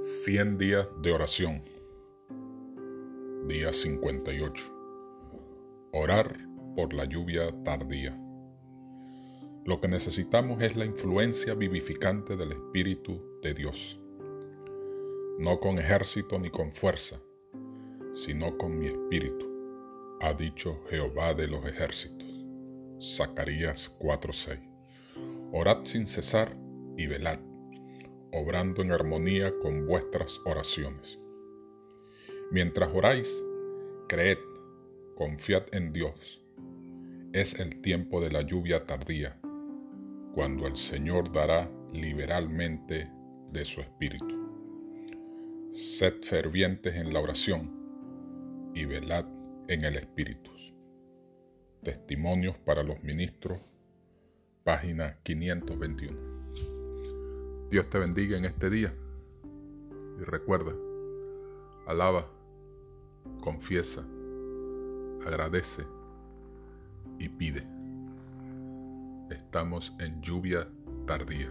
100 días de oración. Día 58. Orar por la lluvia tardía. Lo que necesitamos es la influencia vivificante del Espíritu de Dios. No con ejército ni con fuerza, sino con mi espíritu, ha dicho Jehová de los ejércitos. Zacarías 4:6. Orad sin cesar y velad obrando en armonía con vuestras oraciones. Mientras oráis, creed, confiad en Dios. Es el tiempo de la lluvia tardía, cuando el Señor dará liberalmente de su espíritu. Sed fervientes en la oración y velad en el espíritu. Testimonios para los ministros, página 521. Dios te bendiga en este día. Y recuerda, alaba, confiesa, agradece y pide. Estamos en lluvia tardía.